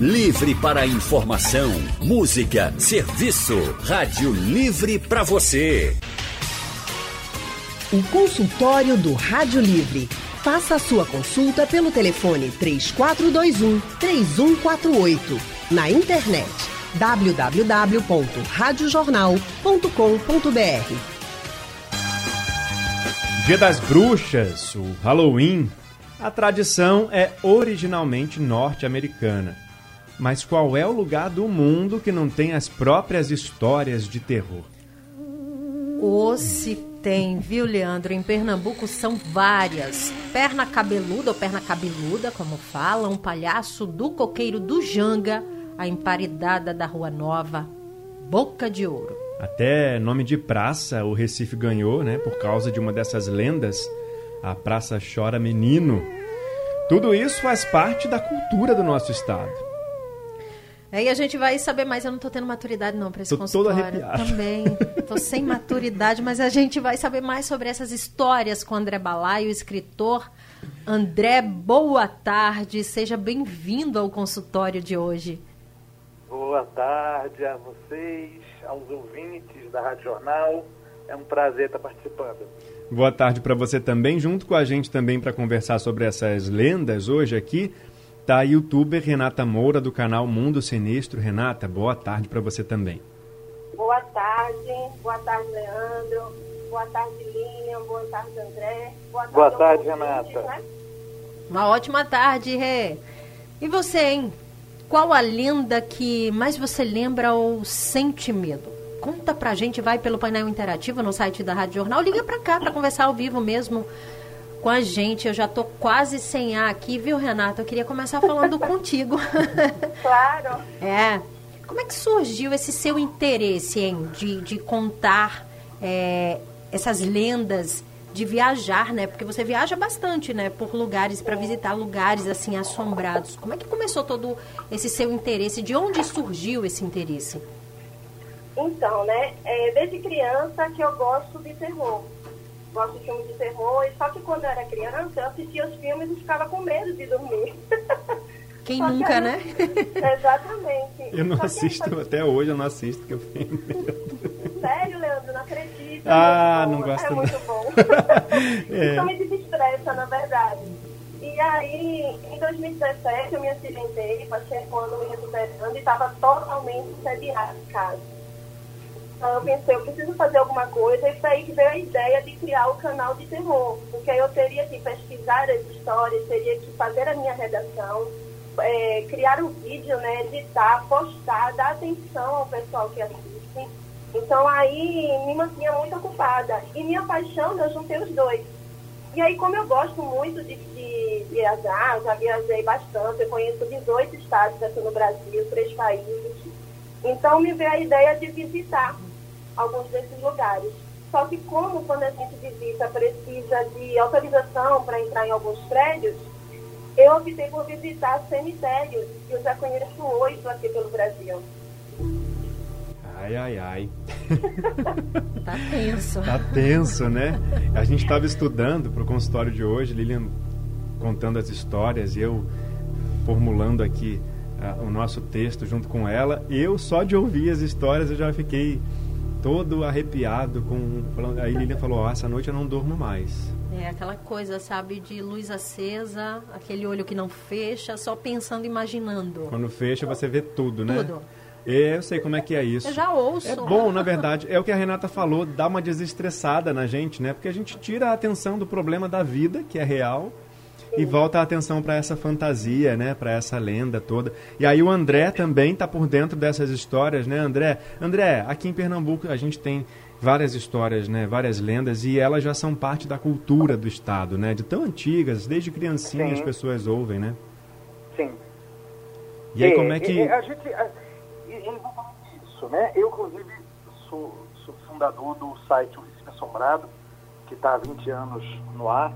Livre para informação, música, serviço. Rádio Livre para você. O consultório do Rádio Livre. Faça a sua consulta pelo telefone 3421 3148. Na internet www.radiojornal.com.br. Dia das Bruxas, o Halloween, a tradição é originalmente norte-americana. Mas qual é o lugar do mundo que não tem as próprias histórias de terror? Ou se tem, viu, Leandro? Em Pernambuco são várias. Perna cabeluda ou perna cabeluda, como fala, um palhaço do coqueiro do Janga, a emparedada da Rua Nova, Boca de Ouro. Até nome de praça o Recife ganhou, né? Por causa de uma dessas lendas, a Praça Chora Menino. Tudo isso faz parte da cultura do nosso estado. Aí a gente vai saber mais. Eu não tô tendo maturidade não para esse tô consultório. Todo arrepiado. Também. Tô sem maturidade, mas a gente vai saber mais sobre essas histórias com André Balai, o escritor André. Boa tarde. Seja bem-vindo ao consultório de hoje. Boa tarde a vocês, aos ouvintes da Rádio Jornal. É um prazer estar participando. Boa tarde para você também, junto com a gente também para conversar sobre essas lendas hoje aqui. Tá a youtuber Renata Moura do canal Mundo Sinistro. Renata, boa tarde para você também. Boa tarde, boa tarde Leandro, boa tarde Lilian, boa tarde André. Boa tarde, boa tarde Renata. Né? Uma ótima tarde, Rê. E você, hein? Qual a lenda que mais você lembra ou sente medo? Conta pra gente, vai pelo painel interativo no site da Rádio Jornal, liga pra cá pra conversar ao vivo mesmo com a gente. Eu já tô quase sem ar aqui, viu, Renata? Eu queria começar falando contigo. Claro. É. Como é que surgiu esse seu interesse em de, de contar é, essas lendas, de viajar, né? Porque você viaja bastante, né? Por lugares, para visitar lugares assim assombrados. Como é que começou todo esse seu interesse? De onde surgiu esse interesse? Então, né? É, desde criança que eu gosto de terror gosto de filmes de terror, só que quando eu era criança, eu assistia os filmes e ficava com medo de dormir. Quem só nunca, que né? Exatamente. Eu não assisto, até hoje eu não assisto, porque eu tenho medo. Sério, Leandro, não acredito. Ah, não gosto É não. muito bom. é. Isso me desestressa, na verdade. E aí, em 2017, eu me acidentei, passei um ano me recuperando e estava totalmente sediada em casa. Eu pensei, eu preciso fazer alguma coisa, e foi aí que veio a ideia de criar o canal de terror, porque aí eu teria que pesquisar as histórias, teria que fazer a minha redação, é, criar o um vídeo, né, editar, postar, dar atenção ao pessoal que assiste. Então aí me mantinha muito ocupada. E minha paixão, eu juntei os dois. E aí, como eu gosto muito de, de viajar, já viajei bastante, eu conheço 18 estados aqui no Brasil, três países. Então me veio a ideia de visitar alguns desses lugares. Só que como quando a gente visita precisa de autorização para entrar em alguns prédios, eu optei por visitar cemitérios. Eu já conheço oito aqui pelo Brasil. Ai, ai, ai. tá tenso. Tá tenso, né? A gente estava estudando para o consultório de hoje, Lilian contando as histórias e eu formulando aqui o nosso texto junto com ela. Eu, só de ouvir as histórias, eu já fiquei todo arrepiado com. Aí Lilian falou, oh, essa noite eu não durmo mais. É aquela coisa, sabe, de luz acesa, aquele olho que não fecha, só pensando, imaginando. Quando fecha, você vê tudo, né? Tudo. É, eu sei como é que é isso. Eu já ouço. É bom, na verdade. É o que a Renata falou, dá uma desestressada na gente, né? Porque a gente tira a atenção do problema da vida, que é real, e volta a atenção para essa fantasia, né? Para essa lenda toda. E aí o André também está por dentro dessas histórias, né, André? André, aqui em Pernambuco a gente tem várias histórias, né? Várias lendas e elas já são parte da cultura do estado, né? De tão antigas, desde criancinha Sim. as pessoas ouvem, né? Sim. E aí é, como é que a gente a, isso, né? Eu inclusive sou, sou fundador do site O Recife Assombrado, que está há 20 anos no ar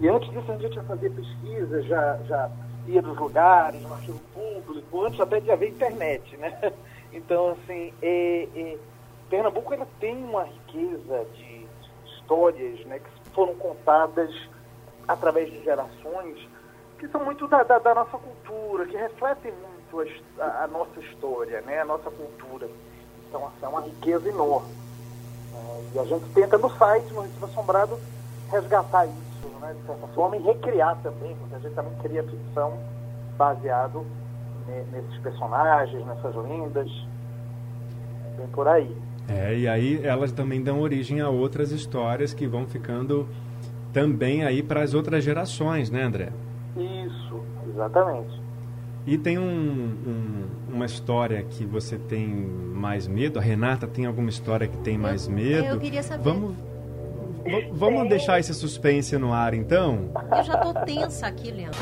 e antes disso a gente já fazia pesquisa, já, já ia dos lugares, no arquivo público, antes até de haver internet, né? Então, assim, é, é, Pernambuco ainda tem uma riqueza de histórias né, que foram contadas através de gerações que são muito da, da, da nossa cultura, que refletem muito a, a, nossa história, né? a nossa cultura. Então, assim, é uma riqueza enorme. É, e a gente tenta no site, no Recife Assombrado, resgatar isso, né? de certa forma, e recriar também, porque a gente também cria ficção baseado nesses personagens, nessas lendas, bem por aí. É, e aí elas também dão origem a outras histórias que vão ficando também aí para as outras gerações, né, André? Isso, exatamente. E tem um, um, uma história que você tem mais medo? A Renata tem alguma história que tem mais medo? Eu queria saber. Vamos, vamos deixar esse suspense no ar, então? Eu já tô tensa aqui, Leandro.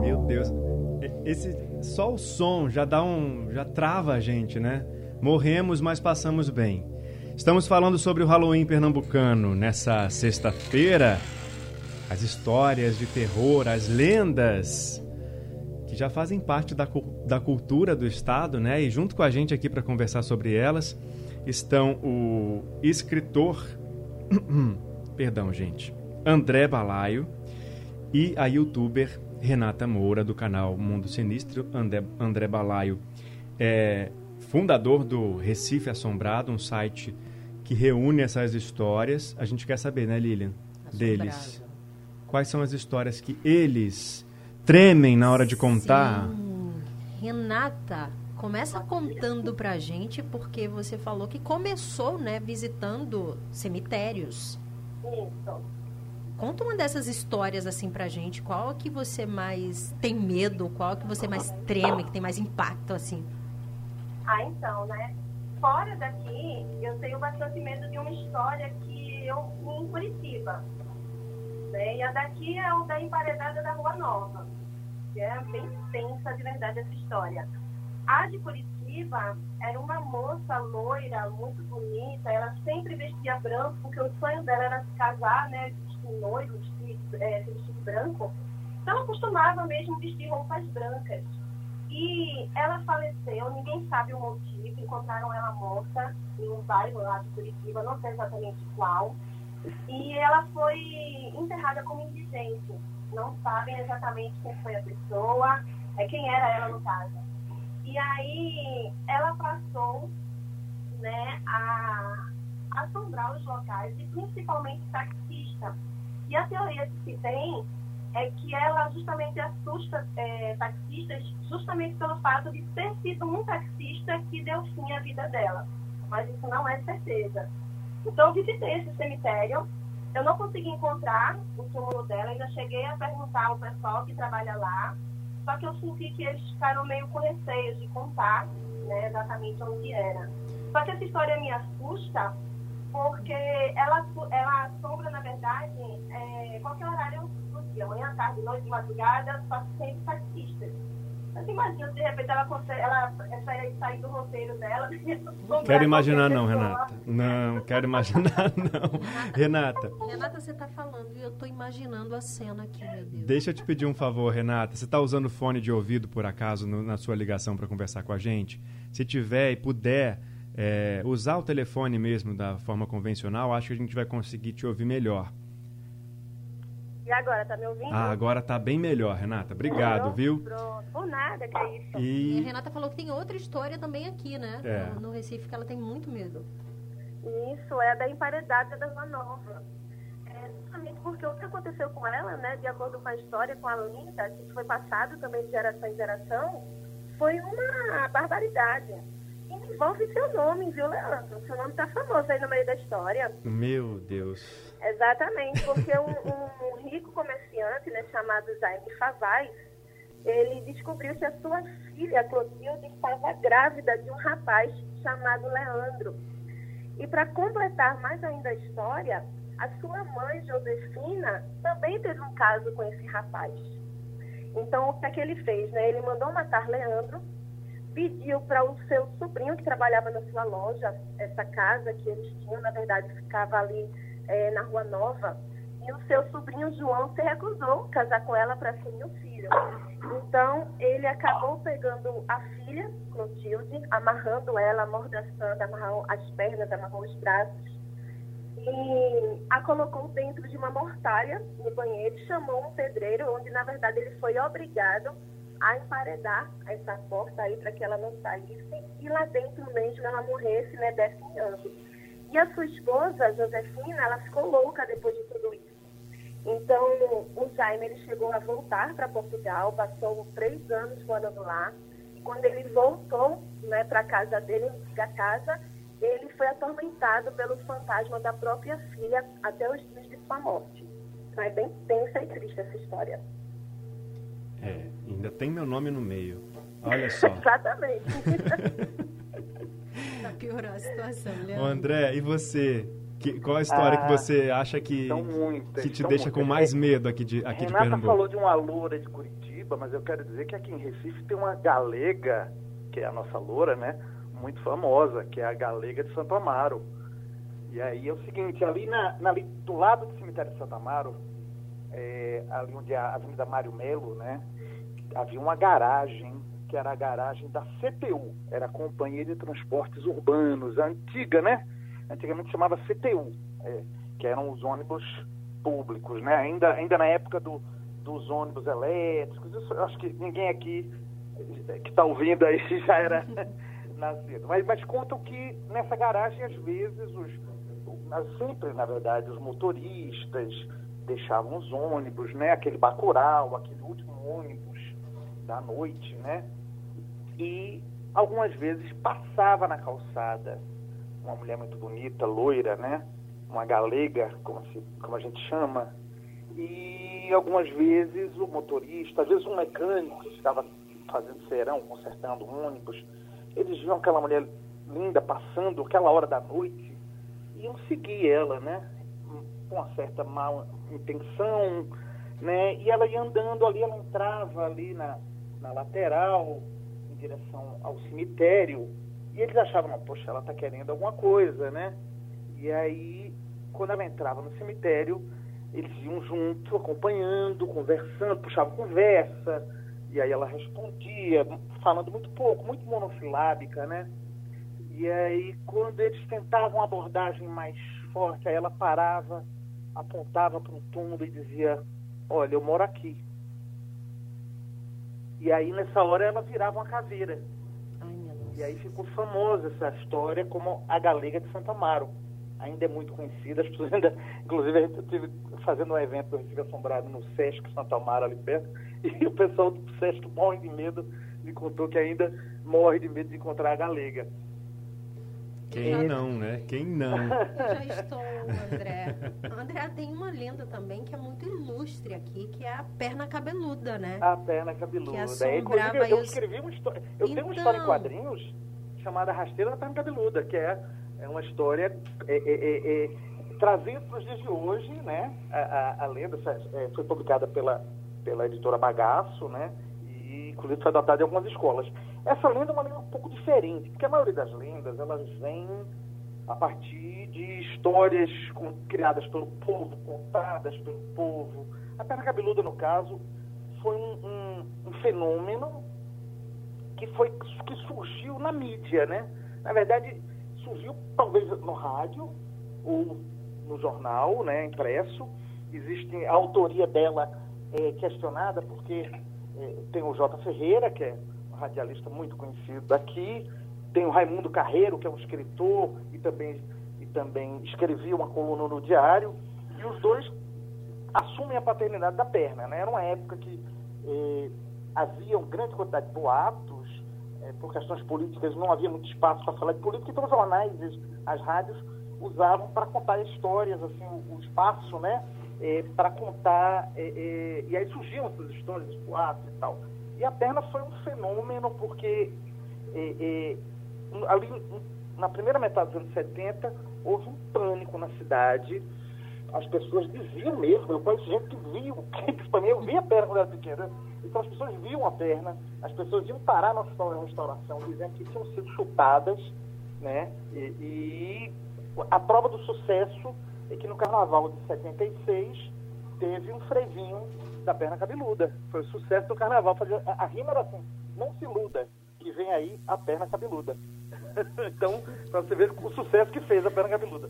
Meu Deus. Esse, só o som já dá um. já trava a gente, né? Morremos, mas passamos bem. Estamos falando sobre o Halloween pernambucano nessa sexta-feira. As histórias de terror, as lendas que já fazem parte da, da cultura do Estado, né? E junto com a gente aqui para conversar sobre elas estão o escritor. Perdão, gente. André Balaio e a youtuber Renata Moura, do canal Mundo Sinistro. André, André Balaio é fundador do Recife Assombrado, um site que reúne essas histórias. A gente quer saber, né, Lilian? Assombrado. Deles. Quais são as histórias que eles tremem na hora de contar? Sim. Renata, começa contando pra gente, porque você falou que começou, né, visitando cemitérios. Isso. Conta uma dessas histórias assim pra gente. Qual que você mais tem medo? Qual que você mais treme, que tem mais impacto assim? Ah, então, né? Fora daqui, eu tenho bastante medo de uma história que eu vi em Curitiba. Né? E a daqui é o da emparedada da Rua Nova. É bem tensa de verdade essa história. A de Curitiba era uma moça loira, muito bonita. Ela sempre vestia branco, porque o sonho dela era se casar, né? Vestir noivo, vestir, é, vestir branco. Então ela costumava mesmo vestir roupas brancas. E ela faleceu, ninguém sabe o motivo, encontraram ela morta em um bairro lá de Curitiba, não sei exatamente qual. E ela foi enterrada como indigente. Não sabem exatamente quem foi a pessoa, é quem era ela no caso. E aí ela passou né, a assombrar os locais e principalmente taxista. E a teoria que se tem é que ela justamente assusta é, taxistas justamente pelo fato de ter sido um taxista que deu fim à vida dela. Mas isso não é certeza. Então, eu visitei esse cemitério. Eu não consegui encontrar o túmulo dela. Ainda cheguei a perguntar ao pessoal que trabalha lá. Só que eu senti que eles ficaram meio com receio de contar né, exatamente onde era. Só que essa história me assusta porque ela, ela assombra, na verdade, é, qualquer horário dia, manhã, tarde, noite, madrugada, só sempre taxistas. Mas imagina, de repente ela consegue, ela sair do roteiro dela. Quero imaginar não, Renata. Não, quero imaginar não. Renata. Renata, você está falando e eu estou imaginando a cena aqui, meu Deus. Deixa eu te pedir um favor, Renata. Você está usando fone de ouvido, por acaso, no, na sua ligação para conversar com a gente? Se tiver e puder é, usar o telefone mesmo da forma convencional, acho que a gente vai conseguir te ouvir melhor. E agora, tá me ouvindo? Ah, agora tá bem melhor, Renata. Obrigado, Pronto, viu? Pronto. Por nada, que é isso. E... e... a Renata falou que tem outra história também aqui, né? É. No, no, Recife, que ela tem muito medo. Isso, é da emparedada da Rua Nova. É justamente porque o que aconteceu com ela, né, de acordo com a história, com a Linda, que foi passado também de geração em geração, foi uma barbaridade envolve seu nome, viu, Leandro? Seu nome tá famoso aí no meio da história. Meu Deus. Exatamente, porque um, um rico comerciante, né, chamado Jaime Favaz, ele descobriu que a sua filha, Clotilde, estava grávida de um rapaz chamado Leandro. E para completar mais ainda a história, a sua mãe, Josefina, também teve um caso com esse rapaz. Então, o que é que ele fez? Né? Ele mandou matar Leandro pediu para o seu sobrinho que trabalhava na sua loja, essa casa que eles tinham, na verdade, ficava ali é, na Rua Nova, E o seu sobrinho João se recusou a casar com ela para assumir o filho. Então, ele acabou pegando a filha, Clotilde, amarrando ela, amordaçando, amarrou as pernas, amarrou os braços e a colocou dentro de uma mortalha no banheiro, chamou um pedreiro, onde na verdade ele foi obrigado a emparedar essa porta aí para que ela não saísse e lá dentro mesmo ela morresse, né, definhando. E a sua esposa, Josefina, ela ficou louca depois de tudo isso. Então, o Jaime ele chegou a voltar para Portugal, passou três anos morando lá. E quando ele voltou né, para a casa dele, a casa, ele foi atormentado pelo fantasma da própria filha até os dias de sua morte. Então é bem tensa e triste essa história. É, ainda tem meu nome no meio. Olha só. Exatamente. pra piorar a situação, Leandro. Ô André, e você? Que, qual a história ah, que você acha que, muitas, que te deixa muitas. com mais medo aqui de, aqui Renata de Pernambuco? falou de uma loura de Curitiba, mas eu quero dizer que aqui em Recife tem uma galega, que é a nossa loura, né? muito famosa, que é a Galega de Santo Amaro. E aí é o seguinte, ali, na, na ali do lado do cemitério de Santo Amaro, é, ali onde é a Avenida Mário Melo, né, havia uma garagem, que era a garagem da CTU, era a Companhia de Transportes Urbanos, a antiga, né? Antigamente chamava CTU, é, que eram os ônibus públicos, né? Ainda, ainda na época do, dos ônibus elétricos, isso, acho que ninguém aqui que está ouvindo aí já era nascido. Mas, mas contam que nessa garagem, às vezes, os, sempre, na verdade, os motoristas deixavam os ônibus, né? Aquele bacural, aquele último ônibus da noite, né? E algumas vezes passava na calçada uma mulher muito bonita, loira, né? Uma galega, como, se, como a gente chama. E algumas vezes o motorista, às vezes um mecânico que estava fazendo serão, consertando ônibus, eles viam aquela mulher linda passando aquela hora da noite e iam seguir ela, né? Com uma certa má intenção, né? E ela ia andando ali, ela entrava ali na, na lateral, em direção ao cemitério, e eles achavam, poxa, ela está querendo alguma coisa, né? E aí, quando ela entrava no cemitério, eles iam junto, acompanhando, conversando, puxavam conversa, e aí ela respondia, falando muito pouco, muito monossilábica, né? E aí, quando eles tentavam uma abordagem mais forte, aí ela parava, apontava para um túmulo e dizia: Olha, eu moro aqui. E aí, nessa hora, ela virava uma caveira. E aí ficou famosa essa história como a Galega de Santa Amaro. Ainda é muito conhecida, as pessoas ainda. Inclusive, a gente estive fazendo um evento do Recife Assombrado no Sesc Santa Amaro, ali perto E o pessoal do SESC morre de medo, me contou que ainda morre de medo de encontrar a galega. Quem é. não, né? Quem não? Eu já estou, André. André, tem uma lenda também que é muito ilustre aqui, que é a perna cabeluda, né? A perna cabeluda. Que assombrava é, eu, escrevi uma história. Eu então... tenho uma história em então. quadrinhos chamada Rasteira da Perna Cabeluda, que é, é uma história é, é, é, é trazendo para os dias de hoje, né? A, a, a lenda é, foi publicada pela pela editora Bagaço, né? E inclusive foi adotada em algumas escolas. Essa lenda é uma lenda um pouco diferente, porque a maioria das lendas elas vêm a partir de histórias criadas pelo povo, contadas pelo povo. A perna cabeluda, no caso, foi um, um, um fenômeno que foi que surgiu na mídia, né? Na verdade, surgiu talvez no rádio ou no jornal, né, impresso. Existe a autoria dela é, questionada porque é, tem o J. Ferreira, que é radialista muito conhecido daqui, tem o Raimundo Carreiro, que é um escritor e também, e também escrevia uma coluna no diário, e os dois assumem a paternidade da perna. Né? Era uma época que é, havia uma grande quantidade de boatos, é, por questões políticas não havia muito espaço para falar de política, então os jornais, as rádios usavam para contar histórias, assim, o, o espaço, né? é, para contar, é, é, e aí surgiam essas histórias, os boatos e tal. E a perna foi um fenômeno porque é, é, ali na primeira metade dos anos 70 houve um pânico na cidade. As pessoas diziam mesmo, eu conheço gente que viu, principalmente eu vi a perna quando era pequena, então as pessoas viam a perna, as pessoas iam parar na restauração dizendo que tinham sido chutadas, né? E, e a prova do sucesso é que no carnaval de 76 teve um frevinho da perna cabeluda. Foi o sucesso do carnaval. Fazer, a, a rima era assim, não se iluda, que vem aí a perna cabeluda. então, para você ver o sucesso que fez a perna cabeluda.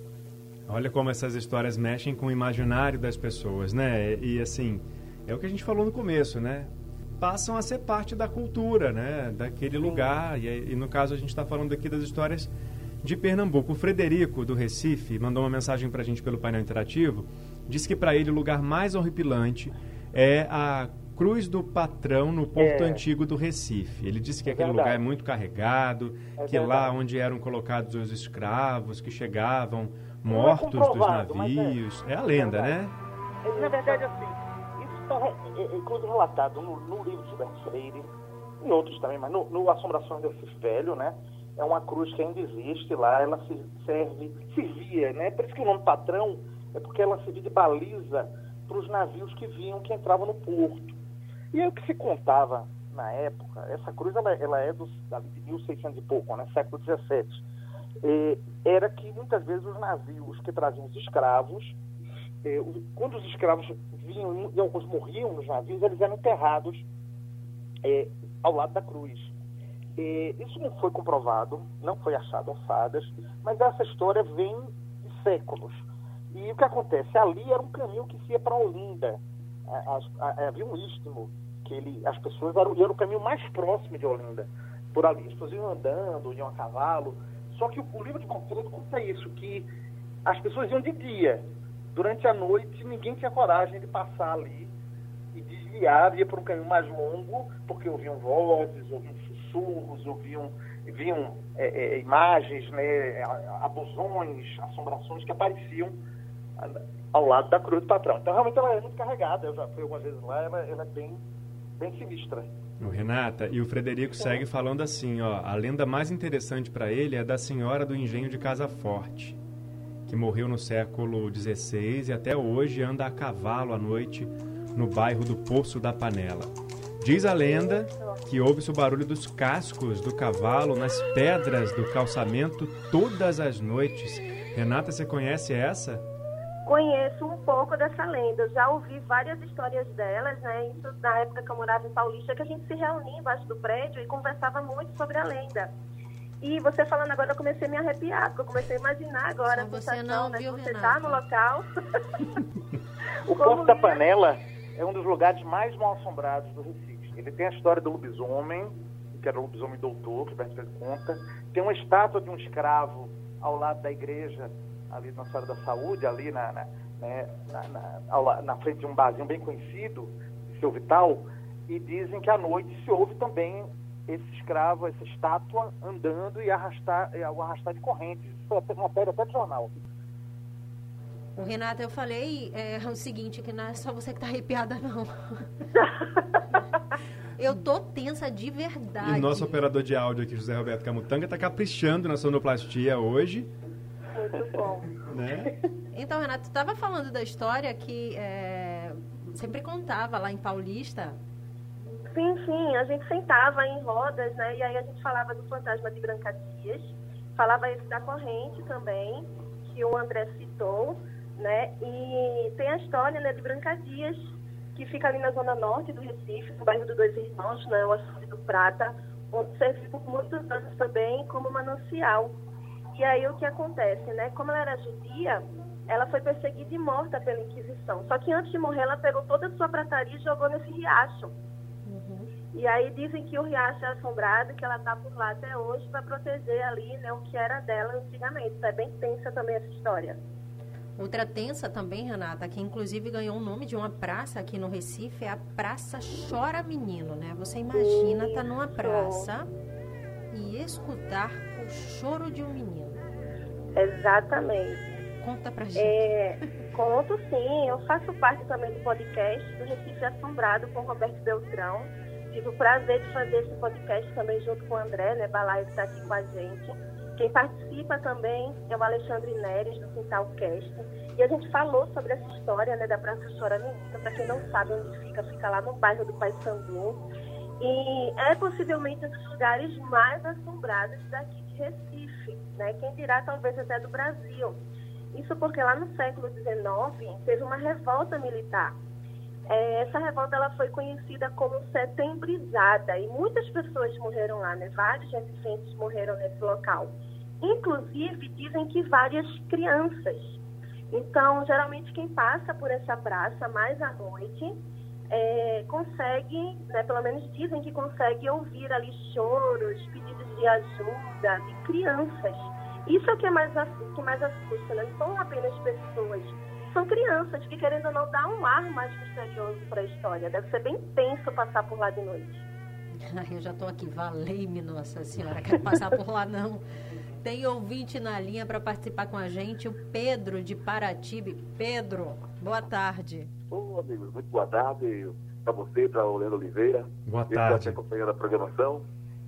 Olha como essas histórias mexem com o imaginário das pessoas, né? E assim, é o que a gente falou no começo, né? Passam a ser parte da cultura, né? Daquele lugar. E, e no caso a gente está falando aqui das histórias de Pernambuco. O Frederico, do Recife, mandou uma mensagem para a gente pelo painel interativo. Disse que para ele o lugar mais horripilante é a Cruz do Patrão no Porto é. Antigo do Recife. Ele disse que é aquele verdade. lugar é muito carregado, é que lá onde eram colocados os escravos que chegavam mortos dos navios. É, é, a lenda, né? Na verdade, assim, isso está inclusive relatado no, no, livro de Gilberto Freire, em outros também, mas no, no Assombrações do Recife Velho, né? É uma cruz que ainda existe lá, ela se serve, servia, né? Por isso que o nome patrão é porque ela servia de baliza para os navios que vinham, que entravam no porto. E aí o que se contava na época, essa cruz ela, ela é dos, de 1600 e pouco, né? século XVII, eh, era que muitas vezes os navios que traziam os escravos, eh, quando os escravos vinham e alguns morriam nos navios, eles eram enterrados eh, ao lado da cruz. isso não foi comprovado, não foi achado ossadas, mas essa história vem de séculos. E o que acontece? Ali era um caminho que se ia para Olinda. havia um istmo, que ele, as pessoas eram, era o caminho mais próximo de Olinda. Por ali, as pessoas iam andando, iam a cavalo. Só que o, o livro de Gonçalves conta isso, que as pessoas iam de dia. Durante a noite, ninguém tinha coragem de passar ali e desviar, ia para um caminho mais longo, porque ouviam vozes, ouviam sussurros, ouviam viam é, é, imagens, né, abusões, assombrações que apareciam ao lado da cruz do patrão. Então, realmente, ela é muito carregada. Eu já fui algumas vezes lá, ela, ela é bem, bem sinistra. O Renata, e o Frederico é. segue falando assim, ó, a lenda mais interessante para ele é da Senhora do Engenho de Casa Forte, que morreu no século XVI e até hoje anda a cavalo à noite no bairro do Poço da Panela. Diz a lenda que ouve-se o barulho dos cascos do cavalo nas pedras do calçamento todas as noites. Renata, você conhece essa? Conheço um pouco dessa lenda. já ouvi várias histórias delas, né? Isso na época que eu morava em Paulista, que a gente se reunia embaixo do prédio e conversava muito sobre a lenda. E você falando agora, eu comecei a me arrepiar, porque eu comecei a imaginar agora Só a sensação, você não, né? Viu, você está no local. o Porto da Panela é um dos lugares mais mal assombrados do Recife. Ele tem a história do lobisomem, que era o lobisomem doutor, que o Berto conta. Tem uma estátua de um escravo ao lado da igreja ali na Senhora da Saúde, ali na, na, né, na, na, frente de um barzinho bem conhecido, seu Vital, e dizem que à noite se ouve também esse escravo, essa estátua andando e arrastar, o arrastar de correntes. Isso foi uma matéria até de jornal. O Renato, eu falei é, o seguinte, que não é só você que tá arrepiada, não. eu tô tensa de verdade. E nosso operador de áudio aqui, José Roberto Camutanga, tá caprichando na sonoplastia hoje. Muito bom. Né? Então, Renato, tu estava falando da história que é, sempre contava lá em Paulista. Sim, sim. A gente sentava em rodas, né? E aí a gente falava do fantasma de Branca Dias. Falava esse da corrente também, que o André citou, né? E tem a história né, de Branca Dias, que fica ali na zona norte do Recife, no bairro dos Dois Irmãos, né? O Açude do Prata, onde serviu por muitos anos também como manancial e aí o que acontece, né? Como ela era judia, ela foi perseguida e morta pela Inquisição. Só que antes de morrer, ela pegou toda a sua prataria e jogou nesse riacho. Uhum. E aí dizem que o riacho é assombrado, que ela está por lá até hoje para proteger ali né, o que era dela antigamente. Então, é bem tensa também essa história. Outra tensa também, Renata, que inclusive ganhou o nome de uma praça aqui no Recife, é a Praça Chora Menino, né? Você imagina estar tá numa praça e escutar o choro de um menino. Exatamente. Conta pra gente. É, conto sim, eu faço parte também do podcast do Recife Assombrado com Roberto Beltrão. Tive o prazer de fazer esse podcast também junto com o André, né? Balaio que está aqui com a gente. Quem participa também é o Alexandre Neres, do Quintal Cast. E a gente falou sobre essa história né, da Praça Chora Menina. Para quem não sabe onde fica, fica lá no bairro do Sandu. E é possivelmente um dos lugares mais assombrados daqui de Recife, né? Quem dirá talvez até do Brasil. Isso porque lá no século XIX teve uma revolta militar. É, essa revolta ela foi conhecida como setembrizada e muitas pessoas morreram lá, né? Vários resistentes morreram nesse local. Inclusive, dizem que várias crianças. Então, geralmente, quem passa por essa praça mais à noite é, consegue, né, pelo menos dizem que consegue ouvir ali choros, pedidos de ajuda de crianças. Isso é o que é mais, que mais assusta, né? não são apenas pessoas, são crianças que, querendo ou não, dá um ar mais misterioso para a história. Deve ser bem tenso passar por lá de noite. Eu já estou aqui, valei-me, Nossa Senhora, quero passar por lá não. Tem ouvinte na linha para participar com a gente, o Pedro de Paratibe. Pedro, boa tarde. Ô, amigos, muito boa tarde para você, para o Leandro Oliveira. Boa tarde. acompanhando a programação.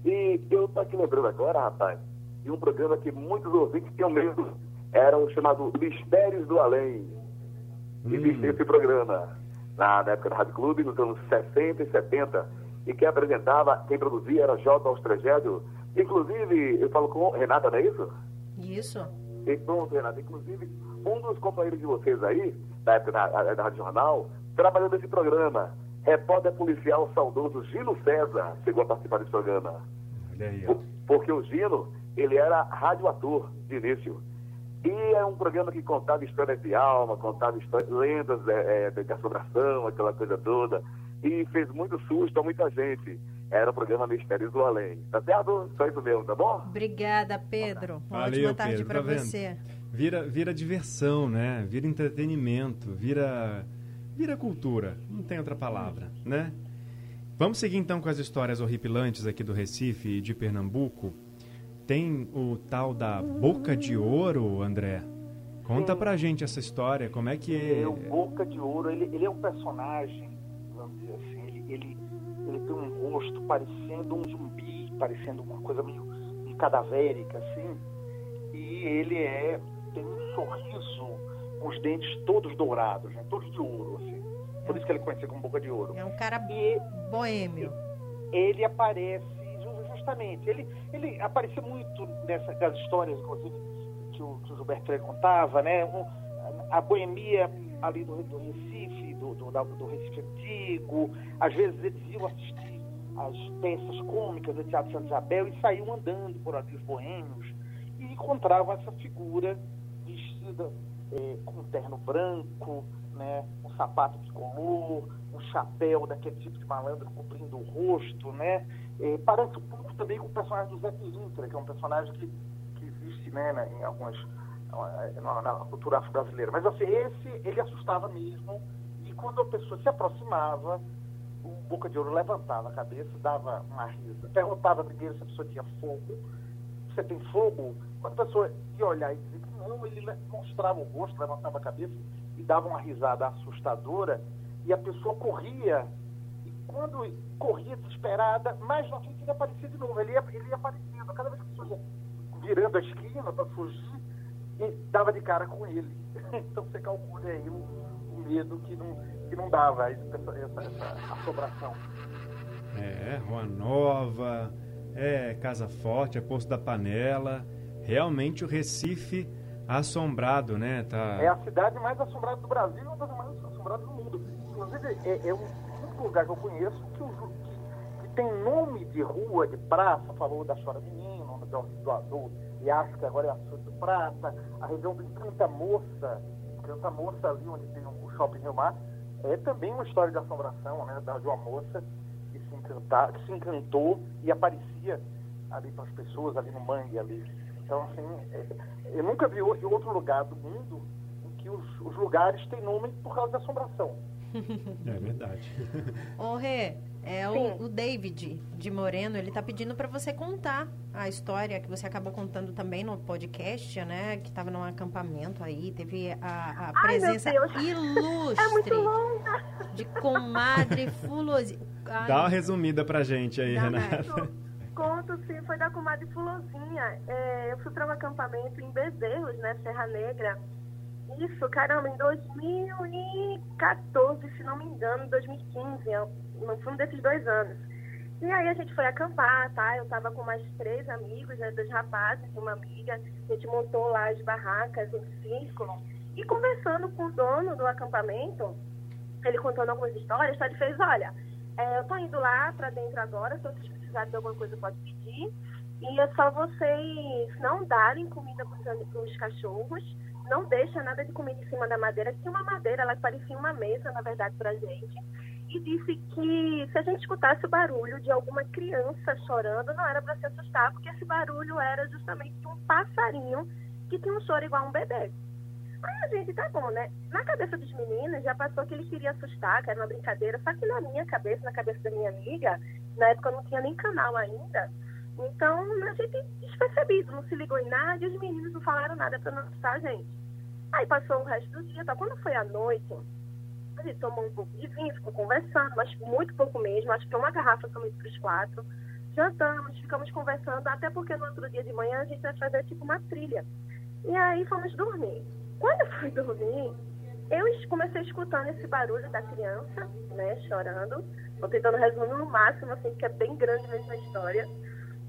E eu estou aqui lembrando agora, rapaz, de um programa que muitos ouvintes tinham medo. Era o chamado Mistérios do Além. Hum. Existia esse programa na, na época da Rádio Clube, nos anos 60 e 70. E quem apresentava, quem produzia era J. Austragédio Inclusive, eu falo com Renata, não é isso? Isso. E pronto, Renata. Inclusive, um dos companheiros de vocês aí, da época da, da Rádio Jornal, trabalhou nesse programa. Repórter policial saudoso Gino César chegou a participar desse programa. Olha aí, ó. Porque o Gino, ele era radioator de início. E é um programa que contava histórias de alma, contava histórias, lendas é, é, de assombração, aquela coisa toda. E fez muito susto a muita gente era o programa Mistérios do Além. Tá certo? Só isso mesmo, tá bom? Obrigada, Pedro. Uma Valeu, ótima tarde para tá você. Vira, vira diversão, né? Vira entretenimento, vira, vira cultura. Não tem outra palavra, né? Vamos seguir então com as histórias horripilantes aqui do Recife e de Pernambuco. Tem o tal da Boca de Ouro, André. Conta Sim. pra gente essa história, como é que é? é o Boca de Ouro, ele, ele é um personagem, vamos dizer assim, ele, ele ele tem um rosto parecendo um zumbi, parecendo uma coisa meio, meio cadavérica, assim. E ele é, tem um sorriso com os dentes todos dourados, né? todos de ouro, assim. Por isso que ele é conhecido como Boca de Ouro. É um cara e, boêmio. Ele aparece, justamente, ele, ele aparecia muito nessa, das histórias, inclusive, que o, que o Gilberto Freire contava, né? Um, a boemia ali do, do Recife, do, do, do Recife Antigo, às vezes eles iam assistir as peças cômicas do Teatro Santa Isabel e saíam andando por ali os boêmios e encontravam essa figura vestida é, com um terno branco, né, um sapato de color, um chapéu daquele tipo de malandro cobrindo o rosto, né? É, parece um pouco também com o personagem do Zé Pilintra, que é um personagem que, que existe né, em algumas na, na cultura afro-brasileira. Mas assim, esse ele assustava mesmo quando a pessoa se aproximava, o Boca de Ouro levantava a cabeça, dava uma risa, perguntava primeiro se a pessoa tinha fogo. Você tem fogo? Quando a pessoa ia olhar e dizer que não, ele mostrava o rosto, levantava a cabeça e dava uma risada assustadora e a pessoa corria. E quando corria desesperada, mais na frente ele aparecia de novo. Ele ia, ele ia aparecendo. Cada vez que a pessoa ia virando a esquina para fugir, dava de cara com ele. então você calcula aí o medo que não, que não dava essa, essa, essa assombração. É, Rua Nova, é Casa Forte, é Poço da Panela. Realmente o Recife assombrado, né? Tá... É a cidade mais assombrada do Brasil e uma das mais assombradas do mundo. Inclusive, é, é um único lugar que eu conheço que, que, que, tem nome de rua, de praça, falou da Chora Menino, do, do, do Iasca, agora é Açúcar do Prata, a região do Encanta Moça, Encanta Moça ali onde tem o Shopping Rio Mar, é também uma história de assombração, né, de uma moça que se, encanta, que se encantou e aparecia ali para as pessoas, ali no mangue ali. Então, assim, é, eu nunca vi outro lugar do mundo em que os, os lugares têm nome por causa da assombração. É verdade. Ô, Rê, é o, o, David de Moreno, ele está pedindo para você contar a história que você acabou contando também no podcast, né? Que estava num acampamento aí, teve a, a presença Ai, ilustre é de comadre Fulosi. Dá uma resumida pra gente aí, Dá Renata. Conto sim, foi da comadre Fulosinha. É, eu fui para um acampamento em Bezerros, né? Serra Negra. Isso, caramba, em 2014, se não me engano, 2015 no fundo desses dois anos. E aí a gente foi acampar, tá? Eu tava com mais três amigos, né? Dois rapazes e uma amiga. A gente montou lá as barracas, um círculo. E conversando com o dono do acampamento, ele contando algumas histórias, tá? ele fez, olha, é, eu tô indo lá para dentro agora, se vocês precisarem de alguma coisa pode pedir. E é só vocês não darem comida para os cachorros, não deixa nada de comida em cima da madeira. Tinha uma madeira, ela parecia uma mesa, na verdade, pra gente e disse que se a gente escutasse o barulho de alguma criança chorando, não era para se assustar, porque esse barulho era justamente de um passarinho que tinha um choro igual a um bebê. Aí a gente, tá bom, né? Na cabeça dos meninos já passou que ele queria assustar, que era uma brincadeira, só que na minha cabeça, na cabeça da minha amiga, na época não tinha nem canal ainda, então a gente despercebido, não se ligou em nada e os meninos não falaram nada para não assustar a gente. Aí passou o resto do dia, tá? Quando foi à noite, a gente tomou um pouco de vinho, ficou conversando, mas muito pouco mesmo, acho que uma garrafa somente para os quatro. Jantamos, ficamos conversando, até porque no outro dia de manhã a gente vai fazer tipo uma trilha. E aí fomos dormir. Quando eu fui dormir, eu comecei escutando esse barulho da criança, né, chorando. Estou tentando resumir no máximo, assim, que é bem grande mesmo a história.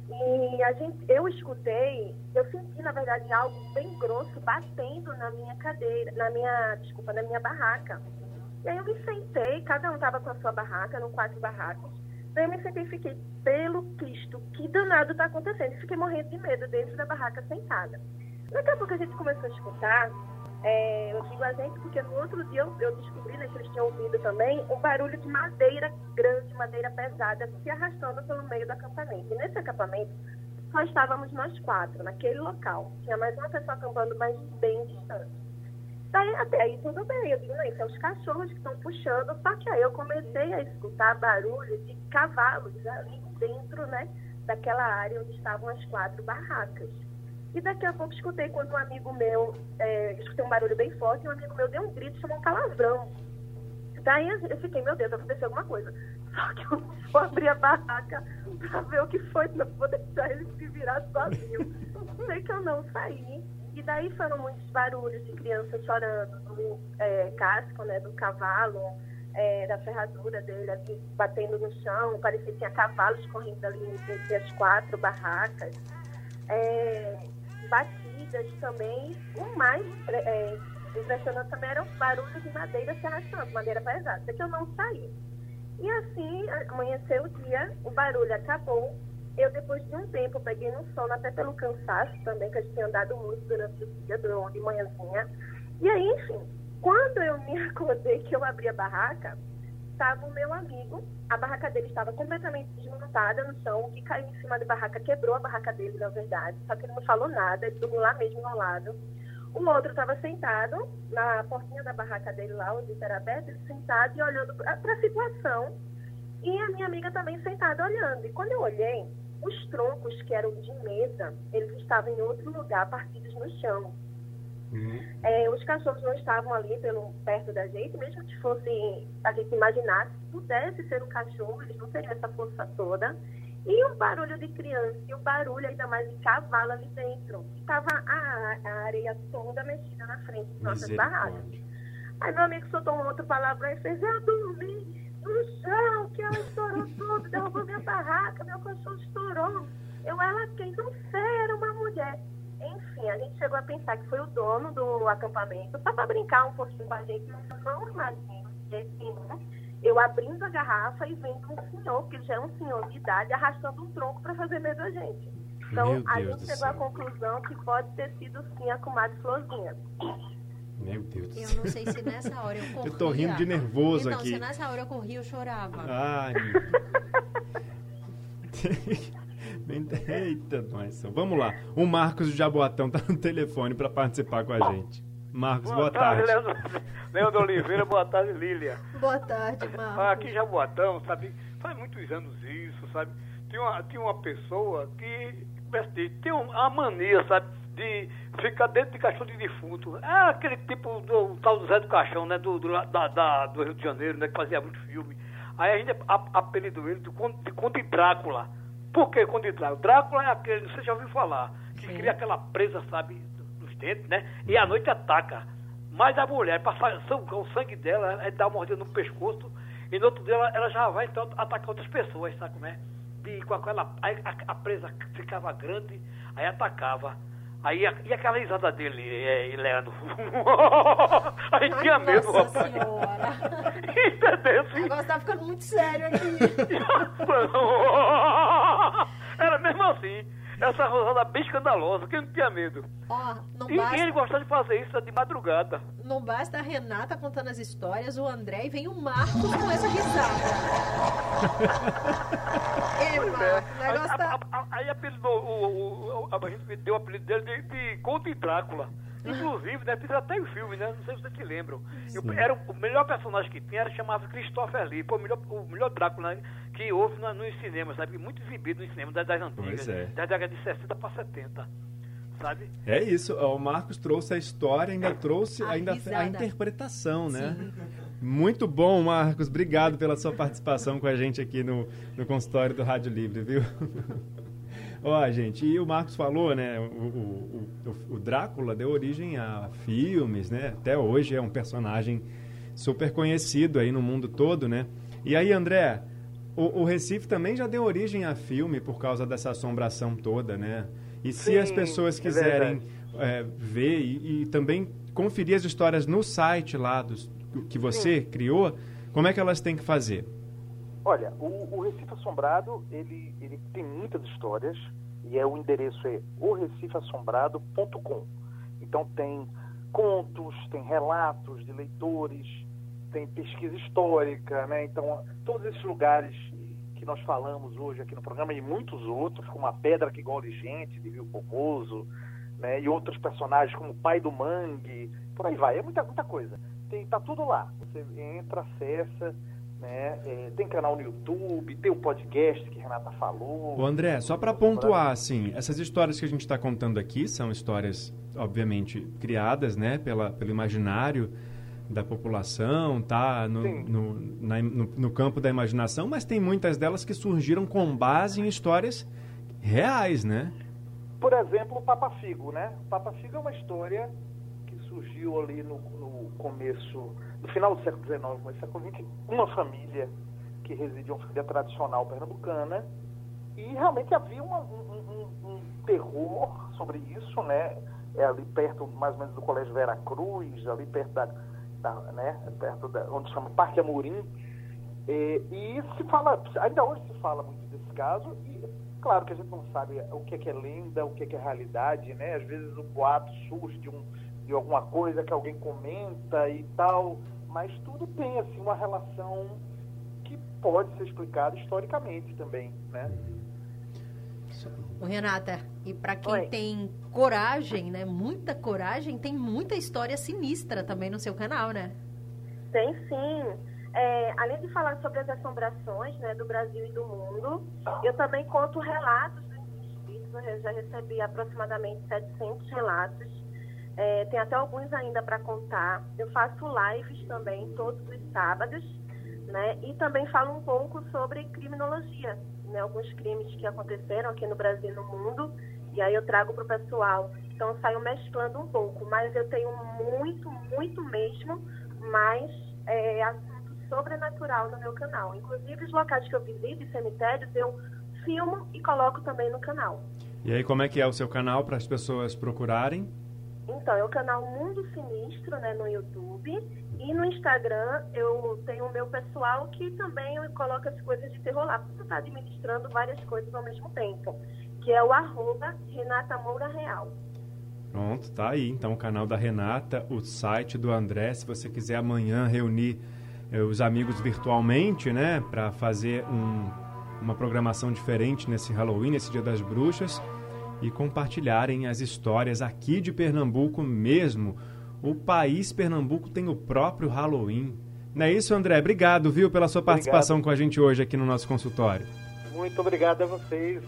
E a gente, eu escutei, eu senti, na verdade, algo bem grosso batendo na minha cadeira, na minha, desculpa, na minha barraca. E aí eu me sentei, cada um estava com a sua barraca, eram quatro barracas. Daí eu me sentei e fiquei, pelo Cristo, que danado está acontecendo? fiquei morrendo de medo dentro da barraca sentada. Daqui a pouco a gente começou a escutar, é, eu digo a gente porque no outro dia eu, eu descobri, né, que eles tinham ouvido também, um barulho de madeira grande, madeira pesada, se arrastando pelo meio do acampamento. E nesse acampamento só estávamos nós quatro, naquele local. Tinha mais uma pessoa acampando, mas bem distante. Daí até aí tudo bem, eu digo, não, isso é os cachorros que estão puxando, só que aí eu comecei a escutar barulho de cavalos ali dentro, né, daquela área onde estavam as quatro barracas. E daqui a pouco escutei quando um amigo meu, é, escutei um barulho bem forte, e um amigo meu deu um grito, chamou um palavrão. Daí eu fiquei, meu Deus, aconteceu alguma coisa. Só que eu vou abrir a barraca pra ver o que foi, não vou deixar ele se virar sozinho. Sei que eu não saí. E daí foram muitos barulhos de crianças chorando, do é, casco, né, do cavalo, é, da ferradura dele ali, batendo no chão, parecia que tinha cavalos correndo ali entre as quatro barracas. É, batidas também. O mais é, impressionante também eram os barulhos de madeira se arrastando, madeira pesada. Que eu não saí. E assim, amanheceu o dia, o barulho acabou, eu, depois de um tempo, peguei no sono, até pelo cansaço também, que gente tinha andado muito durante o dia, de manhãzinha. E aí, enfim, quando eu me acordei, que eu abri a barraca, estava o meu amigo, a barraca dele estava completamente desmontada no chão, o que caiu em cima da barraca quebrou a barraca dele, na verdade, só que ele não falou nada, ele dormiu lá mesmo ao lado. O outro estava sentado na portinha da barraca dele lá, onde era aberto, ele sentado e olhando para a situação. E a minha amiga também sentada olhando. E quando eu olhei, os troncos que eram de mesa, eles estavam em outro lugar, partidos no chão. Uhum. É, os cachorros não estavam ali pelo, perto da gente, mesmo que fosse, a gente imaginasse que pudesse ser um cachorro, eles não teriam essa força toda. E o barulho de criança, e o barulho ainda mais de cavalo ali dentro. Estava a, a, areia toda mexida na frente das nossas barracas. Aí meu amigo soltou um outro palavrão e fez, eu dormi no chão, que ela estourou tudo, derrubou minha barraca, meu cachorro estourou. Eu, ela quem? Não sei, era uma mulher. Enfim, a gente chegou a pensar que foi o dono do acampamento, só para brincar um pouquinho com a gente, mas não imagino assim, né? Eu abrindo a garrafa e vendo um senhor, que já é um senhor de idade, arrastando um tronco para fazer medo a gente. Então, a gente chegou à conclusão que pode ter sido sim a comadre Florzinha. Meu Deus do céu. Eu não sei se nessa hora eu corria. Eu tô rindo de nervoso não, aqui. se nessa hora eu corria, eu chorava. Ai. Eita, nós. Vamos lá. O Marcos do Jaboatão tá no telefone para participar com a gente. Marcos, boa, boa tarde. tarde. Leandro Oliveira, boa tarde, Lília. Boa tarde, Marcos. Aqui em Jaboatão, sabe, faz muitos anos isso, sabe? Tinha uma, tinha uma pessoa que, tem uma mania, sabe, de ficar dentro de caixão de defunto. É aquele tipo do tal do Zé do Caixão, né? Do, do, da, da, do Rio de Janeiro, né? Que fazia muito filme. Aí a gente apelidou ele de Conde, de Conde Drácula. Por que Conde Drácula? Drácula é aquele, você já ouviu falar, que Sim. cria aquela presa, sabe, nos dentes, né? E à noite ataca. Mas a mulher, para o sangue dela, é dar uma mordida no pescoço, e no outro dia ela, ela já vai então atacar outras pessoas, sabe como é? de, com aquela. A, a, a presa ficava grande, aí atacava. Aí, e aquela risada dele, é, Leandro? a gente tinha medo, Nossa rapaz. senhora. Entendeu? O negócio tá ficando muito sério aqui. Era mesmo assim. Essa risada bem escandalosa, que não tinha medo. Ó, não E, e ele basta, gostava de fazer isso de madrugada. não basta a Renata contando as histórias, o André e vem o Marcos com essa risada. Ei, Marcos, o Aí, tá... aí apelidou, o, o, o, a gente deu o apelido dele de, de Conde Drácula. Inclusive, né, fiz até o filme, né? Não sei se vocês se lembram. Eu- era o, melhor personagem que tinha, era chamado Christopher Lee. Pô, o melhor, o melhor Drácula né, que houve na- nos cinemas, sabe? Muito exibido nos cinemas das, das antigas. É. Das décadas de 60 para 70. Sabe? É isso, o Marcos trouxe a história, ainda trouxe A ainda risada. a interpretação, né? Muito bom, Marcos. Obrigado pela sua participação com a gente aqui no, no consultório do Rádio Livre, viu? Ó, gente, e o Marcos falou, né? O, o, o, o Drácula deu origem a filmes, né? Até hoje é um personagem super conhecido aí no mundo todo, né? E aí, André, o, o Recife também já deu origem a filme por causa dessa assombração toda, né? E se Sim, as pessoas é quiserem é, ver e, e também conferir as histórias no site lá dos, que você criou, como é que elas têm que fazer? Olha, o, o Recife Assombrado, ele, ele tem muitas histórias e é, o endereço é orecife-assombrado.com. Então tem contos, tem relatos de leitores, tem pesquisa histórica, né? Então, todos esses lugares que nós falamos hoje aqui no programa e muitos outros, como a Pedra que Engole Gente, de Rio Formoso, né? E outros personagens como o Pai do Mangue, por aí vai. É muita, muita coisa. Tem, tá tudo lá. Você entra, acessa, né? É, tem canal no YouTube, tem o podcast que a Renata falou. Ô André, só para pontuar, assim, essas histórias que a gente está contando aqui são histórias, obviamente, criadas, né, pela, pelo imaginário da população, tá no, no, na- no, no campo da imaginação, mas tem muitas delas que surgiram com base em histórias reais, né? Por exemplo, o Papa Figo, né? O Papa Figo é uma história que surgiu ali no, no começo, no final do século XIX, no século XX, uma família que residia, uma família tradicional pernambucana, e realmente havia uma- um, um- um terror sobre isso, né? É ali perto, mais ou menos, do Colégio Vera Cruz, ali perto da, da- né? Perto da, onde chama Parque Amorim. É, e se fala, ainda hoje se fala muito desse caso, e claro que a gente não sabe o que é, que é lenda, o que é, que é realidade, né? Às vezes o boato surge de, um, de alguma coisa que alguém comenta e tal, mas tudo tem assim uma relação que pode ser explicada historicamente também, né? Ô, Renata, e pra quem Oi. tem coragem, né? Muita coragem, tem muita história sinistra também no seu canal, né? Tem sim. É, além de falar sobre as assombrações né, do Brasil e do mundo, eu também conto relatos dos espíritos. Eu já recebi aproximadamente 700 relatos. É, tem até alguns ainda para contar. Eu faço lives também todos os sábados. Né, e também falo um pouco sobre criminologia, né, alguns crimes que aconteceram aqui no Brasil e no mundo. E aí eu trago para o pessoal. Então eu saio mesclando um pouco, mas eu tenho muito, muito mesmo mais é, assunto sobrenatural no meu canal. Inclusive, os locais que eu visito, cemitérios, eu filmo e coloco também no canal. E aí, como é que é o seu canal para as pessoas procurarem? Então, é o canal Mundo Sinistro, né, no YouTube. E no Instagram, eu tenho o meu pessoal que também eu coloco as coisas de terror lá, porque estou administrando várias coisas ao mesmo tempo. Que é o arroba Renata Moura Real. Pronto, tá aí. Então, o canal da Renata, o site do André. Se você quiser amanhã reunir eh, os amigos virtualmente, né, para fazer um- uma programação diferente nesse Halloween, nesse Dia das Bruxas, e compartilharem as histórias aqui de Pernambuco mesmo. O país Pernambuco tem o próprio Halloween. Não é isso, André? Obrigado, viu, pela sua participação com a gente hoje aqui no nosso consultório. Muito obrigado a vocês,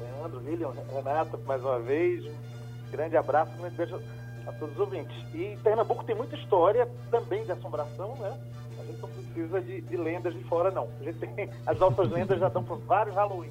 Leandro, William, Renata, mais uma vez. Um grande abraço, um beijo a todos os ouvintes. E Pernambuco tem muita história também de assombração, né? A gente não precisa de, de lendas de fora, não. A gente tem, as nossas lendas já dão para vários Halloween.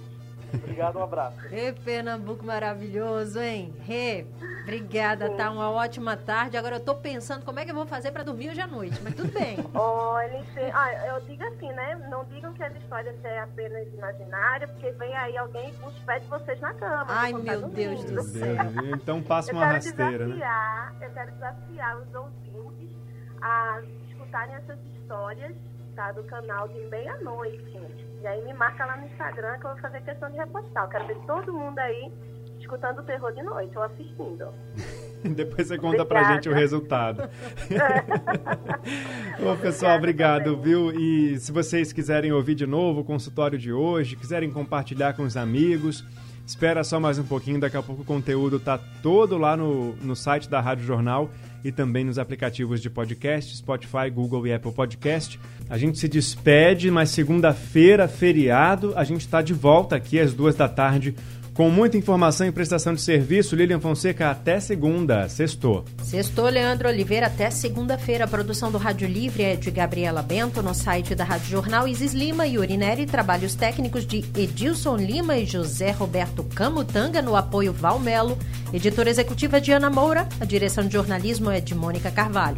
Obrigado, um abraço. Ê, Pernambuco maravilhoso, hein? Rê, obrigada, tá uma ótima tarde. Agora eu tô pensando como é que eu vou fazer para dormir hoje à noite, mas tudo bem. Olha, ah, eu digo assim, né? Não digam que as histórias é apenas imaginária, porque vem aí alguém e os pés de vocês na cama. Ai, meu Deus do céu. Então passa uma rasteira, né? Eu quero desafiar os ouvintes a escutarem essas histórias do canal de meia-noite. E aí me marca lá no Instagram que eu vou fazer questão de repostar. Eu quero ver todo mundo aí escutando o terror de noite ou assistindo. Depois você conta Obrigada. pra gente o resultado. Ô, pessoal, obrigado, também. viu? E se vocês quiserem ouvir de novo o consultório de hoje, quiserem compartilhar com os amigos, espera só mais um pouquinho, daqui a pouco o conteúdo tá todo lá no, no site da Rádio Jornal e também nos aplicativos de podcast, Spotify, Google e Apple Podcast. A gente se despede, mas segunda-feira, feriado, a gente está de volta aqui às duas da tarde com muita informação e prestação de serviço, Lilian Fonseca, até segunda. Sextou. Sextou, Leandro Oliveira, até segunda-feira. A produção do Rádio Livre é de Gabriela Bento, no site da Rádio Jornal Isis Lima e Urineri. Trabalhos técnicos de Edilson Lima e José Roberto Camutanga, no apoio Valmelo. Editora executiva de Ana Moura. A direção de jornalismo é de Mônica Carvalho.